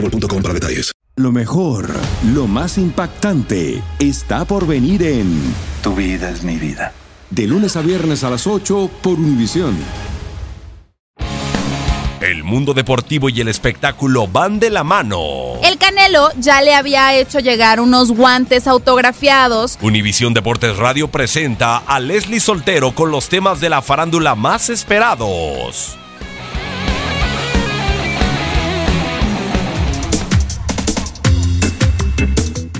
boostmobile.com para detalles. Lo mejor, lo más impactante, está por venir en Tu vida es mi vida. De lunes a viernes a las 8 por Univisión. El mundo deportivo y el espectáculo van de la mano. El Canelo ya le había hecho llegar unos guantes autografiados. Univisión Deportes Radio presenta a Leslie Soltero con los temas de la farándula más esperados.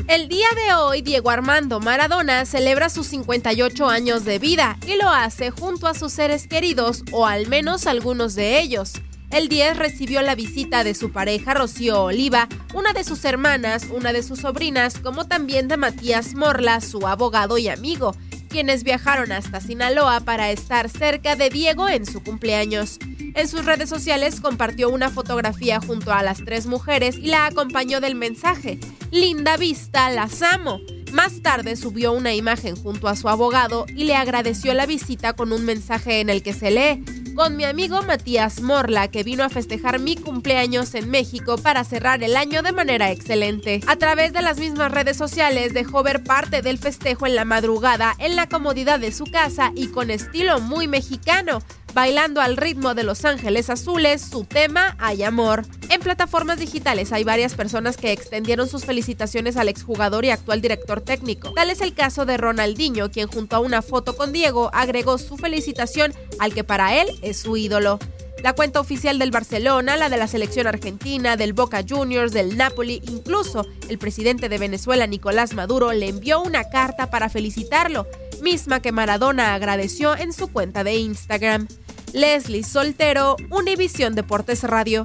El día de hoy, Diego Armando Maradona celebra sus 58 años de vida y lo hace junto a sus seres queridos, o al menos algunos de ellos. El 10 recibió la visita de su pareja Rocío Oliva, una de sus hermanas, una de sus sobrinas, como también de Matías Morla, su abogado y amigo, quienes viajaron hasta Sinaloa para estar cerca de Diego en su cumpleaños. En sus redes sociales compartió una fotografía junto a las tres mujeres y la acompañó del mensaje, Linda vista, las amo. Más tarde subió una imagen junto a su abogado y le agradeció la visita con un mensaje en el que se lee, con mi amigo Matías Morla, que vino a festejar mi cumpleaños en México para cerrar el año de manera excelente. A través de las mismas redes sociales dejó ver parte del festejo en la madrugada en la comodidad de su casa y con estilo muy mexicano, bailando al ritmo de Los Ángeles Azules, su tema Hay Amor. En plataformas digitales hay varias personas que extendieron sus felicitaciones al exjugador y actual director técnico. Tal es el caso de Ronaldinho, quien junto a una foto con Diego agregó su felicitación al que para él es su ídolo. La cuenta oficial del Barcelona, la de la selección argentina, del Boca Juniors, del Napoli, incluso el presidente de Venezuela, Nicolás Maduro, le envió una carta para felicitarlo, misma que Maradona agradeció en su cuenta de Instagram. Leslie Soltero, Univisión Deportes Radio.